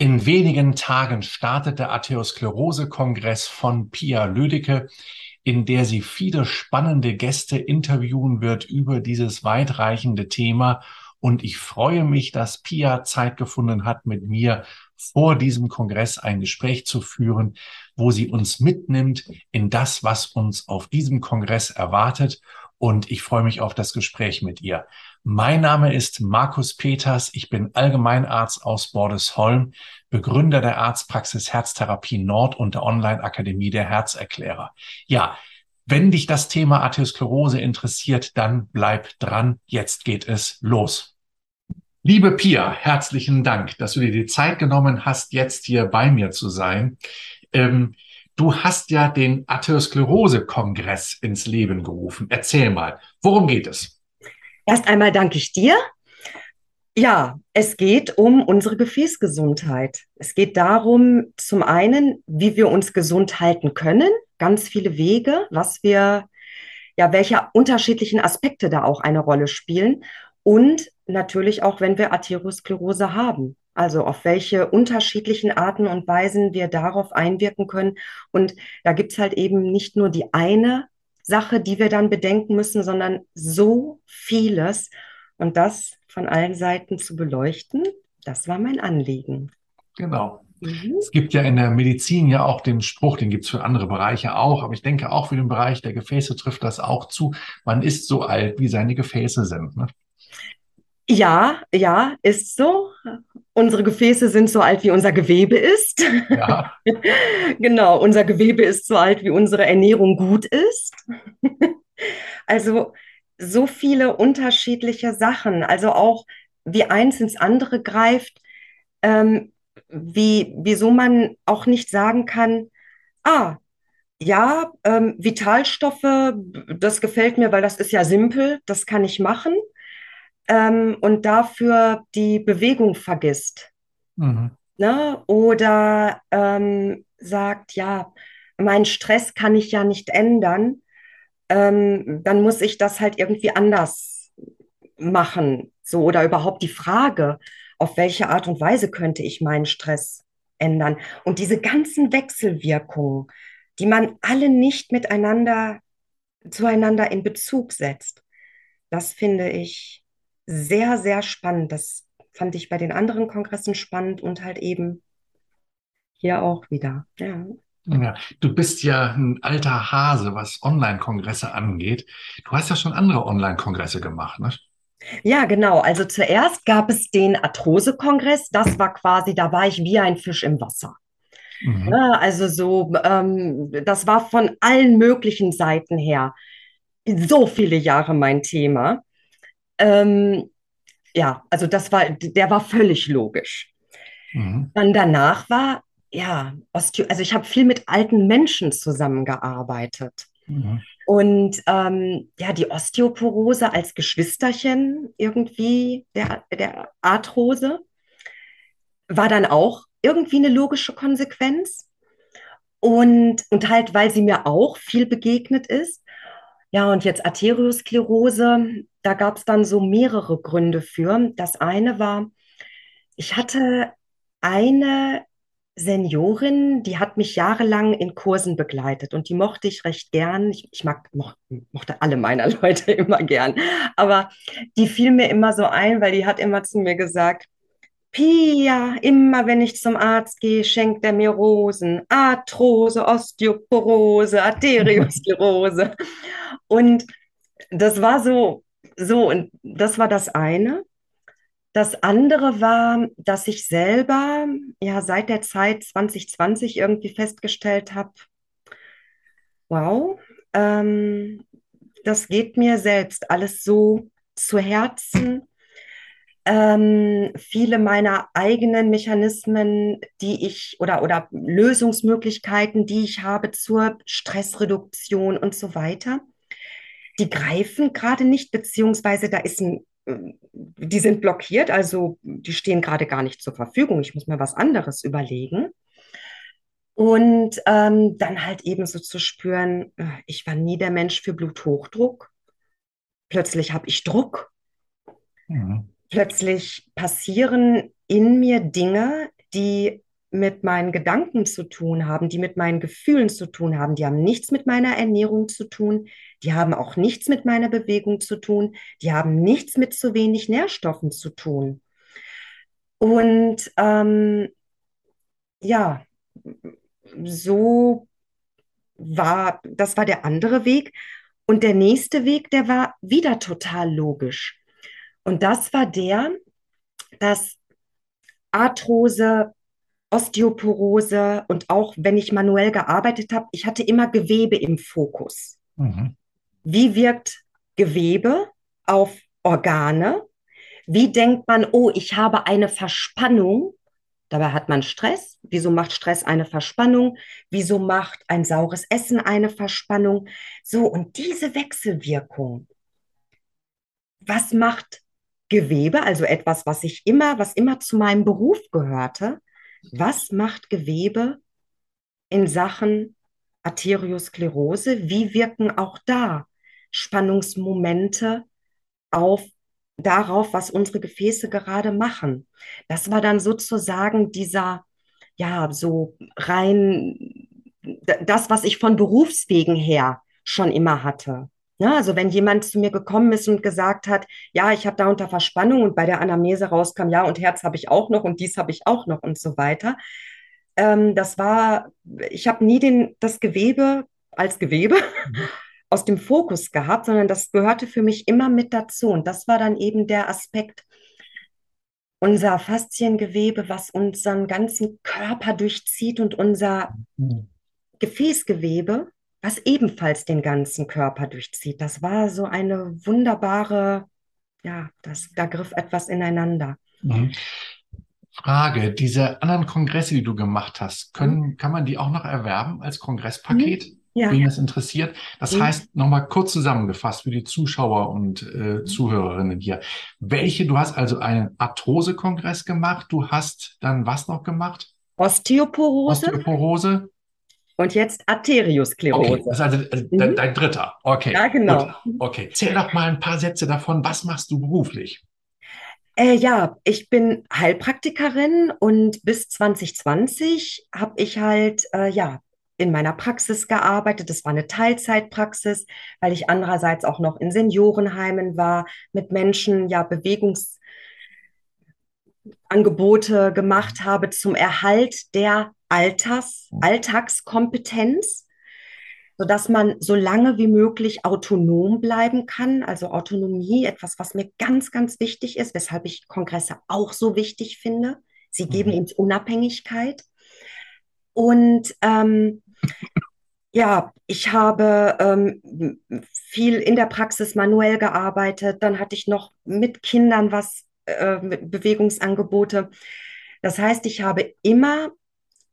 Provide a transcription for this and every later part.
In wenigen Tagen startet der Arteriosklerose-Kongress von Pia Lüdecke, in der sie viele spannende Gäste interviewen wird über dieses weitreichende Thema. Und ich freue mich, dass Pia Zeit gefunden hat, mit mir vor diesem Kongress ein Gespräch zu führen, wo sie uns mitnimmt in das, was uns auf diesem Kongress erwartet. Und ich freue mich auf das Gespräch mit ihr. Mein Name ist Markus Peters. Ich bin Allgemeinarzt aus Bordesholm, Begründer der Arztpraxis Herztherapie Nord und der Online-Akademie der Herzerklärer. Ja, wenn dich das Thema Arteriosklerose interessiert, dann bleib dran. Jetzt geht es los. Liebe Pia, herzlichen Dank, dass du dir die Zeit genommen hast, jetzt hier bei mir zu sein. Ähm, du hast ja den Arteriosklerose-Kongress ins Leben gerufen. Erzähl mal, worum geht es? Erst einmal danke ich dir. Ja, es geht um unsere Gefäßgesundheit. Es geht darum, zum einen, wie wir uns gesund halten können, ganz viele Wege, was wir, ja, welche unterschiedlichen Aspekte da auch eine Rolle spielen und natürlich auch, wenn wir Arteriosklerose haben. Also auf welche unterschiedlichen Arten und Weisen wir darauf einwirken können. Und da gibt es halt eben nicht nur die eine Sache, die wir dann bedenken müssen, sondern so vieles. Und das von allen Seiten zu beleuchten, das war mein Anliegen. Genau. Mhm. Es gibt ja in der Medizin ja auch den Spruch, den gibt es für andere Bereiche auch, aber ich denke auch für den Bereich der Gefäße trifft das auch zu. Man ist so alt, wie seine Gefäße sind. Ne? Ja, ja, ist so. Unsere Gefäße sind so alt, wie unser Gewebe ist. Ja. genau, unser Gewebe ist so alt, wie unsere Ernährung gut ist. also so viele unterschiedliche Sachen. Also auch wie eins ins andere greift, ähm, wie, wieso man auch nicht sagen kann, ah, ja, ähm, Vitalstoffe, das gefällt mir, weil das ist ja simpel, das kann ich machen ähm, und dafür die Bewegung vergisst. Mhm. Ne? Oder ähm, sagt, ja, mein Stress kann ich ja nicht ändern, ähm, dann muss ich das halt irgendwie anders machen. So, oder überhaupt die Frage, auf welche Art und Weise könnte ich meinen Stress ändern? Und diese ganzen Wechselwirkungen, die man alle nicht miteinander zueinander in Bezug setzt, das finde ich sehr, sehr spannend. Das fand ich bei den anderen Kongressen spannend und halt eben hier auch wieder. Ja. Ja, du bist ja ein alter Hase, was Online-Kongresse angeht. Du hast ja schon andere Online-Kongresse gemacht, ne? Ja, genau. Also zuerst gab es den Arthrose-Kongress. Das war quasi, da war ich wie ein Fisch im Wasser. Mhm. Ja, also so, ähm, das war von allen möglichen Seiten her so viele Jahre mein Thema. Ähm, ja, also das war, der war völlig logisch. Mhm. Dann danach war, ja, Osteo, also ich habe viel mit alten Menschen zusammengearbeitet. Mhm. Und ähm, ja, die Osteoporose als Geschwisterchen irgendwie der, der Arthrose war dann auch irgendwie eine logische Konsequenz. Und, und halt, weil sie mir auch viel begegnet ist. Ja, und jetzt Arteriosklerose, da gab es dann so mehrere Gründe für. Das eine war, ich hatte eine Seniorin, die hat mich jahrelang in Kursen begleitet und die mochte ich recht gern. Ich, ich mag, mo mochte alle meiner Leute immer gern, aber die fiel mir immer so ein, weil die hat immer zu mir gesagt, Pia, immer wenn ich zum Arzt gehe, schenkt er mir Rosen. Arthrose, Osteoporose, Arteriosklerose. Und das war so, so, und das war das eine. Das andere war, dass ich selber ja seit der Zeit 2020 irgendwie festgestellt habe, wow, ähm, das geht mir selbst alles so zu Herzen ähm, viele meiner eigenen Mechanismen, die ich oder, oder Lösungsmöglichkeiten, die ich habe zur Stressreduktion und so weiter, die greifen gerade nicht, beziehungsweise da ist ein, äh, die sind blockiert, also die stehen gerade gar nicht zur Verfügung. Ich muss mir was anderes überlegen. Und ähm, dann halt eben so zu spüren, äh, ich war nie der Mensch für Bluthochdruck. Plötzlich habe ich Druck. Mhm plötzlich passieren in mir Dinge, die mit meinen Gedanken zu tun haben, die mit meinen Gefühlen zu tun haben. Die haben nichts mit meiner Ernährung zu tun. Die haben auch nichts mit meiner Bewegung zu tun. Die haben nichts mit zu wenig Nährstoffen zu tun. Und ähm, ja, so war, das war der andere Weg. Und der nächste Weg, der war wieder total logisch. Und das war der, dass Arthrose, Osteoporose und auch wenn ich manuell gearbeitet habe, ich hatte immer Gewebe im Fokus. Mhm. Wie wirkt Gewebe auf Organe? Wie denkt man, oh, ich habe eine Verspannung? Dabei hat man Stress. Wieso macht Stress eine Verspannung? Wieso macht ein saures Essen eine Verspannung? So, und diese Wechselwirkung, was macht Gewebe, also etwas, was ich immer, was immer zu meinem Beruf gehörte, was macht Gewebe in Sachen Arteriosklerose? Wie wirken auch da Spannungsmomente auf darauf, was unsere Gefäße gerade machen? Das war dann sozusagen dieser, ja, so rein das, was ich von Berufswegen her schon immer hatte. Ja, also wenn jemand zu mir gekommen ist und gesagt hat, ja, ich habe da unter Verspannung und bei der Anamnese rauskam, ja, und Herz habe ich auch noch und dies habe ich auch noch und so weiter. Ähm, das war, ich habe nie den, das Gewebe als Gewebe mhm. aus dem Fokus gehabt, sondern das gehörte für mich immer mit dazu. Und das war dann eben der Aspekt, unser Fasziengewebe, was unseren ganzen Körper durchzieht und unser mhm. Gefäßgewebe, was ebenfalls den ganzen Körper durchzieht. Das war so eine wunderbare, ja, das, da griff etwas ineinander. Mhm. Frage, diese anderen Kongresse, die du gemacht hast, können, mhm. kann man die auch noch erwerben als Kongresspaket? Mhm. Ja. Wen das interessiert. Das mhm. heißt, nochmal kurz zusammengefasst für die Zuschauer und äh, Zuhörerinnen hier. Welche, du hast also einen Arthrose-Kongress gemacht, du hast dann was noch gemacht? Osteoporose. Osteoporose. Und jetzt Arteriosklerose. Okay, das ist also äh, mhm. dein dritter. Okay. Ja, genau. Gut. Okay. Zähl doch mal ein paar Sätze davon. Was machst du beruflich? Äh, ja, ich bin Heilpraktikerin und bis 2020 habe ich halt äh, ja in meiner Praxis gearbeitet. Das war eine Teilzeitpraxis, weil ich andererseits auch noch in Seniorenheimen war, mit Menschen ja Bewegungsangebote gemacht habe zum Erhalt der Alters, Alltagskompetenz, sodass man so lange wie möglich autonom bleiben kann. Also Autonomie, etwas, was mir ganz, ganz wichtig ist, weshalb ich Kongresse auch so wichtig finde. Sie mhm. geben uns Unabhängigkeit. Und ähm, ja, ich habe ähm, viel in der Praxis manuell gearbeitet. Dann hatte ich noch mit Kindern was, äh, Bewegungsangebote. Das heißt, ich habe immer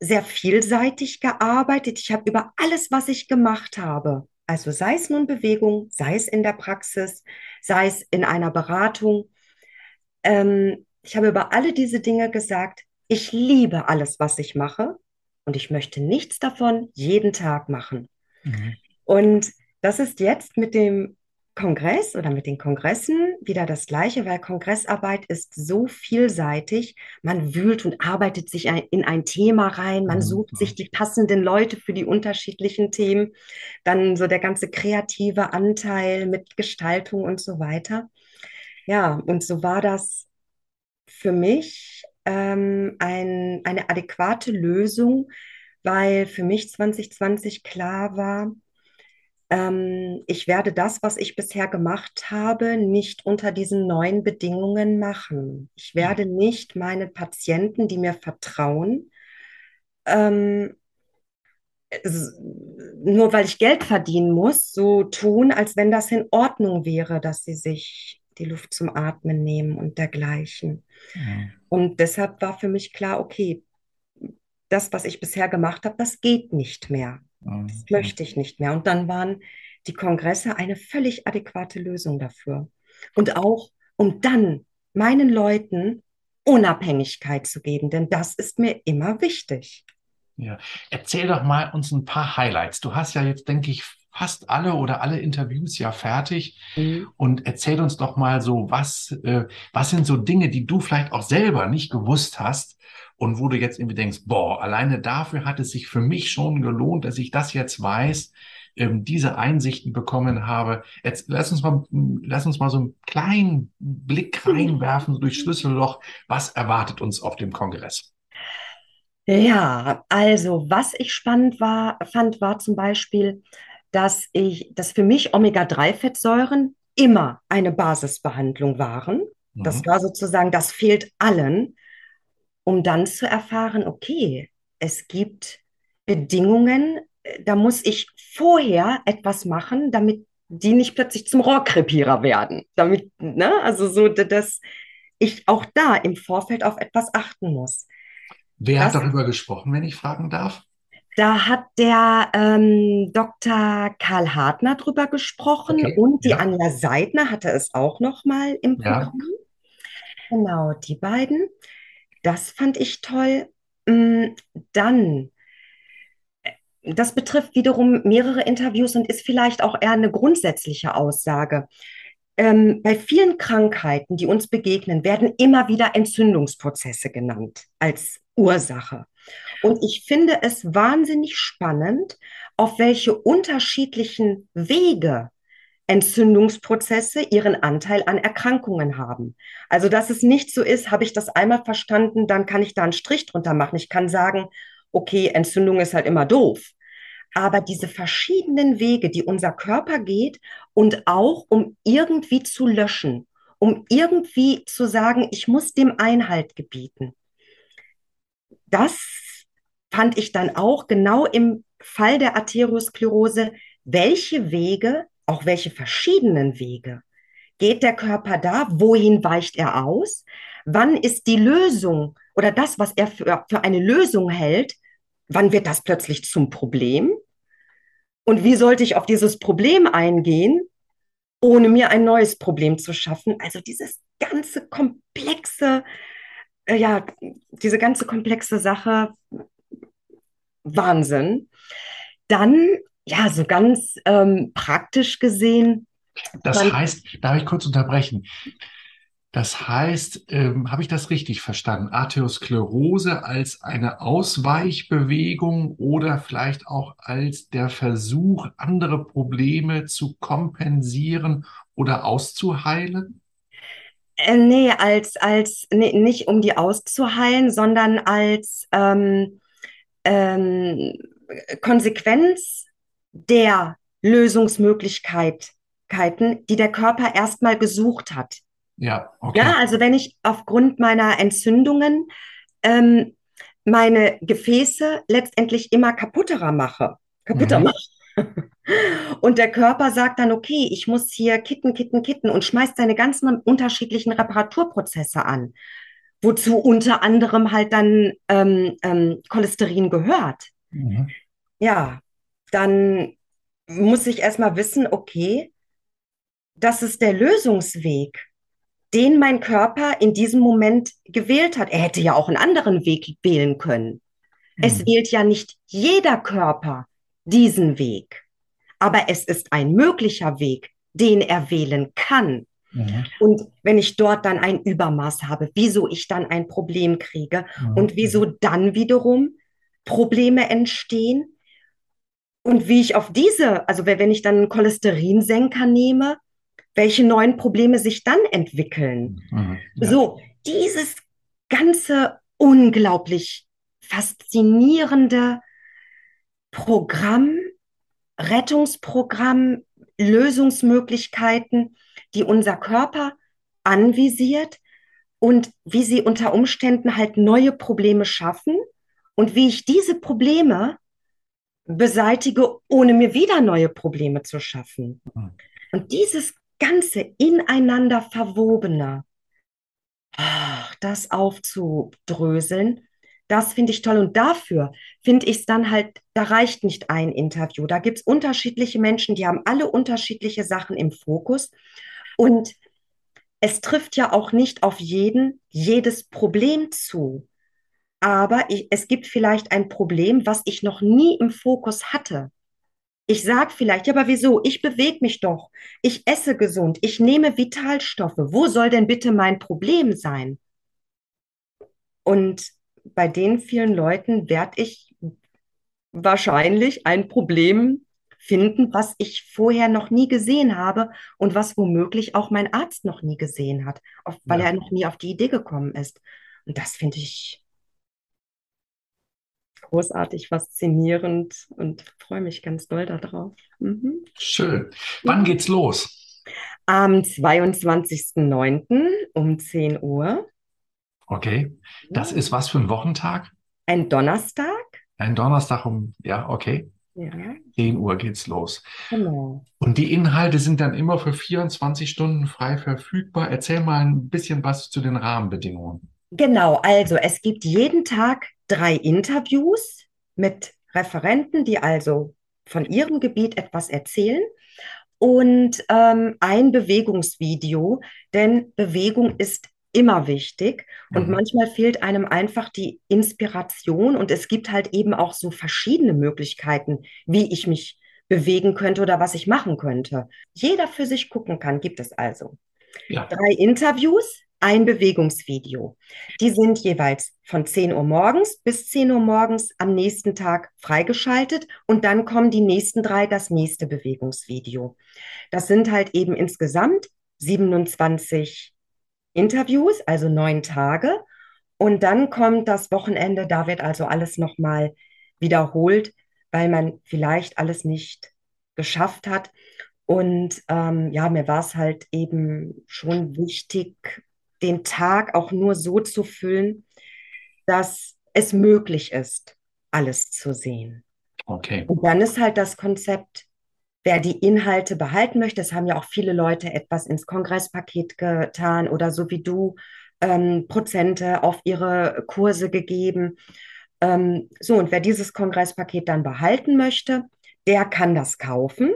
sehr vielseitig gearbeitet. Ich habe über alles, was ich gemacht habe, also sei es nun Bewegung, sei es in der Praxis, sei es in einer Beratung, ähm, ich habe über alle diese Dinge gesagt, ich liebe alles, was ich mache und ich möchte nichts davon jeden Tag machen. Mhm. Und das ist jetzt mit dem Kongress oder mit den Kongressen wieder das Gleiche, weil Kongressarbeit ist so vielseitig. Man wühlt und arbeitet sich in ein Thema rein, man sucht sich die passenden Leute für die unterschiedlichen Themen, dann so der ganze kreative Anteil mit Gestaltung und so weiter. Ja, und so war das für mich ähm, ein, eine adäquate Lösung, weil für mich 2020 klar war, ähm, ich werde das, was ich bisher gemacht habe, nicht unter diesen neuen Bedingungen machen. Ich werde nicht meine Patienten, die mir vertrauen, ähm, nur weil ich Geld verdienen muss, so tun, als wenn das in Ordnung wäre, dass sie sich die Luft zum Atmen nehmen und dergleichen. Ja. Und deshalb war für mich klar, okay, das, was ich bisher gemacht habe, das geht nicht mehr. Das möchte ich nicht mehr. Und dann waren die Kongresse eine völlig adäquate Lösung dafür. Und auch, um dann meinen Leuten Unabhängigkeit zu geben, denn das ist mir immer wichtig. Ja, erzähl doch mal uns ein paar Highlights. Du hast ja jetzt, denke ich, fast alle oder alle Interviews ja fertig mhm. und erzähl uns doch mal so, was, äh, was sind so Dinge, die du vielleicht auch selber nicht gewusst hast und wo du jetzt irgendwie denkst, boah, alleine dafür hat es sich für mich schon gelohnt, dass ich das jetzt weiß, ähm, diese Einsichten bekommen habe. Jetzt lass uns mal, lass uns mal so einen kleinen Blick reinwerfen durch Schlüsselloch. Was erwartet uns auf dem Kongress? Ja, also was ich spannend war, fand, war zum Beispiel, dass ich, dass für mich Omega-3-Fettsäuren immer eine Basisbehandlung waren. Das Mhm. war sozusagen, das fehlt allen, um dann zu erfahren, okay, es gibt Bedingungen, äh, da muss ich vorher etwas machen, damit die nicht plötzlich zum Rohrkrepierer werden. Damit, ne, also so, dass ich auch da im Vorfeld auf etwas achten muss. Wer hat Das darüber gesprochen, wenn ich fragen darf? Da hat der ähm, Dr. Karl Hartner drüber gesprochen Okay, und die ja, Anja Seidner hatte es auch noch mal im ja. Programm. Genau, die beiden. Das fand ich toll. Mm, Dann, das betrifft wiederum mehrere Interviews und ist vielleicht auch eher eine grundsätzliche Aussage. Ähm, bei vielen Krankheiten, die uns begegnen, werden immer wieder Entzündungsprozesse genannt als Ursache. Und ich finde es wahnsinnig spannend, auf welche unterschiedlichen Wege Entzündungsprozesse ihren Anteil an Erkrankungen haben. Also, dass es nicht so ist, habe ich das einmal verstanden, dann kann ich da einen Strich drunter machen. Ich kann sagen, okay, Entzündung ist halt immer doof. Aber diese verschiedenen Wege, die unser Körper geht und auch um irgendwie zu löschen, um irgendwie zu sagen, ich muss dem Einhalt gebieten das fand ich dann auch genau im Fall der Arteriosklerose, welche Wege, auch welche verschiedenen Wege, geht der Körper da, wohin weicht er aus, wann ist die Lösung oder das, was er für, für eine Lösung hält, wann wird das plötzlich zum Problem und wie sollte ich auf dieses Problem eingehen, ohne mir ein neues Problem zu schaffen. Also dieses ganze komplexe, äh, ja, diese ganze komplexe Sache Wahnsinn. Dann, ja, so ganz ähm, praktisch gesehen, Das heißt, darf ich kurz unterbrechen? Das heißt, ähm, habe ich das richtig verstanden? Arteriosklerose als eine Ausweichbewegung oder vielleicht auch als der Versuch, andere Probleme zu kompensieren oder auszuheilen? äh, nee, als, als, nee, nicht um die auszuheilen, sondern als ähm, ähm, Konsequenz der Lösungsmöglichkeiten, die der Körper erstmal gesucht hat. Ja, Ja, okay. also wenn ich aufgrund meiner Entzündungen ähm, meine Gefäße letztendlich immer kaputterer mache, kaputter Mhm. mache. Und der Körper sagt dann, okay, ich muss hier kitten, kitten, kitten und schmeißt seine ganzen unterschiedlichen Reparaturprozesse an, wozu unter anderem halt dann ähm, ähm, Cholesterin gehört. Mhm. Ja, dann muss ich erstmal wissen, okay, das ist der Lösungsweg den mein Körper in diesem Moment gewählt hat. Er hätte ja auch einen anderen Weg wählen können. Es Mhm. wählt ja nicht jeder Körper diesen Weg, aber es ist ein möglicher Weg, den er wählen kann. Mhm. Und wenn ich dort dann ein Übermaß habe, wieso ich dann ein Problem kriege Mhm. und wieso dann wiederum Probleme entstehen und wie ich auf diese, also wenn ich dann einen Cholesterinsenker nehme, welche neuen Probleme sich dann entwickeln. Mhm. Ja. So, dieses ganze unglaublich faszinierende Programm, Rettungsprogramm, Lösungsmöglichkeiten, die unser Körper anvisiert und wie sie unter Umständen halt neue Probleme schaffen und wie ich diese Probleme beseitige, ohne mir wieder neue Probleme zu schaffen. Mhm. Und dieses ganze ineinander verwobene, das aufzudröseln, das finde ich toll. Und dafür finde ich es dann halt, da reicht nicht ein Interview. Da gibt es unterschiedliche Menschen, die haben alle unterschiedliche Sachen im Fokus. Und es trifft ja auch nicht auf jeden jedes Problem zu. Aber ich, es gibt vielleicht ein Problem, was ich noch nie im Fokus hatte. Ich sage vielleicht, ja, aber wieso? Ich bewege mich doch. Ich esse gesund. Ich nehme Vitalstoffe. Wo soll denn bitte mein Problem sein? Und bei den vielen Leuten werde ich wahrscheinlich ein Problem finden, was ich vorher noch nie gesehen habe und was womöglich auch mein Arzt noch nie gesehen hat, weil ja. er noch nie auf die Idee gekommen ist. Und das finde ich großartig, faszinierend und freue mich ganz doll darauf. Mhm. Schön. Wann geht's los? Am 22.09. um 10 Uhr. Okay. Das ist was für ein Wochentag? Ein Donnerstag. Ein Donnerstag um, ja, okay. Ja. 10 Uhr geht's los. Genau. Und die Inhalte sind dann immer für 24 Stunden frei verfügbar. Erzähl mal ein bisschen was zu den Rahmenbedingungen. Genau, also es gibt jeden Tag drei Interviews mit Referenten, die also von ihrem Gebiet etwas erzählen und ähm, ein Bewegungsvideo, denn Bewegung ist immer wichtig und mhm. manchmal fehlt einem einfach die Inspiration und es gibt halt eben auch so verschiedene Möglichkeiten, wie ich mich bewegen könnte oder was ich machen könnte. Jeder für sich gucken kann, gibt es also. Ja. Drei Interviews, ein Bewegungsvideo. Die sind jeweils von 10 Uhr morgens bis 10 Uhr morgens am nächsten Tag freigeschaltet und dann kommen die nächsten drei das nächste Bewegungsvideo. Das sind halt eben insgesamt 27 Interviews, also neun Tage. Und dann kommt das Wochenende, da wird also alles nochmal wiederholt, weil man vielleicht alles nicht geschafft hat. Und ähm, ja, mir war es halt eben schon wichtig, den Tag auch nur so zu füllen, dass es möglich ist, alles zu sehen. Okay. Und dann ist halt das Konzept, wer die Inhalte behalten möchte, es haben ja auch viele Leute etwas ins Kongresspaket getan oder so wie du ähm, Prozente auf ihre Kurse gegeben. Ähm, so, und wer dieses Kongresspaket dann behalten möchte, der kann das kaufen,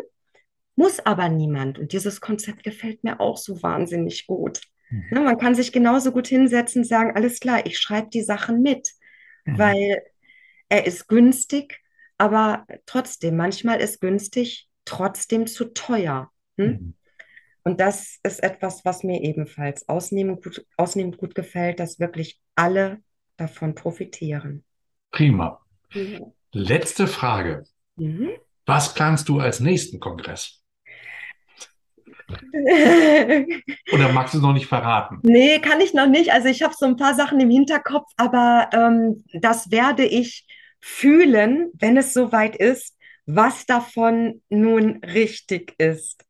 muss aber niemand. Und dieses Konzept gefällt mir auch so wahnsinnig gut. Mhm. Ja, man kann sich genauso gut hinsetzen und sagen, alles klar, ich schreibe die Sachen mit, mhm. weil er ist günstig, aber trotzdem, manchmal ist günstig trotzdem zu teuer. Hm? Mhm. Und das ist etwas, was mir ebenfalls ausnehmend gut, ausnehmend gut gefällt, dass wirklich alle davon profitieren. Prima. Ja. Letzte Frage. Mhm. Was planst du als nächsten Kongress? Oder magst du es noch nicht verraten? Nee, kann ich noch nicht. Also ich habe so ein paar Sachen im Hinterkopf, aber ähm, das werde ich fühlen, wenn es soweit ist was davon nun richtig ist.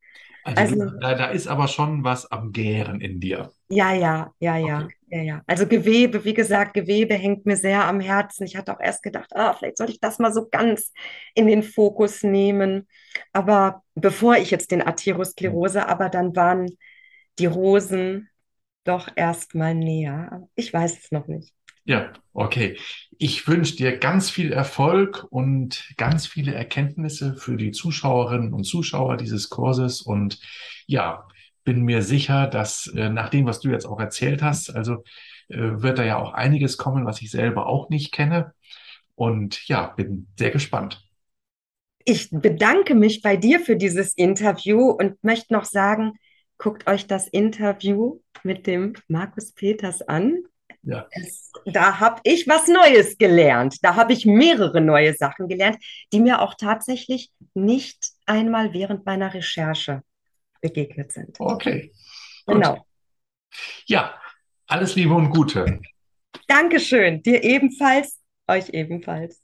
Also, also da, da, ist aber schon was am Gären in dir. Ja, ja, ja, ja, okay. ja, ja. Also Gewebe, wie gesagt, Gewebe hängt mir sehr am Herzen. Ich hatte auch erst gedacht, ah, vielleicht sollte ich das mal so ganz in den Fokus nehmen. Aber bevor ich jetzt den Arteriosklerose, mhm. aber dann waren die Rosen doch erst mal näher. Ich weiß es noch nicht. Ja, okay. Ich wünsche dir ganz viel Erfolg und ganz viele Erkenntnisse für die Zuschauerinnen und Zuschauer dieses Kurses. Und ja, bin mir sicher, dass äh, nach dem, was du jetzt auch erzählt hast, also äh, wird da ja auch einiges kommen, was ich selber auch nicht kenne. Und ja, bin sehr gespannt. Ich bedanke mich bei dir für dieses Interview und möchte noch sagen, guckt euch das Interview mit dem Markus Peters an. Ja. Es, da habe ich was Neues gelernt. Da habe ich mehrere neue Sachen gelernt, die mir auch tatsächlich nicht einmal während meiner Recherche begegnet sind. Okay. Gut. Genau. Ja, alles Liebe und Gute. Dankeschön. Dir ebenfalls, euch ebenfalls.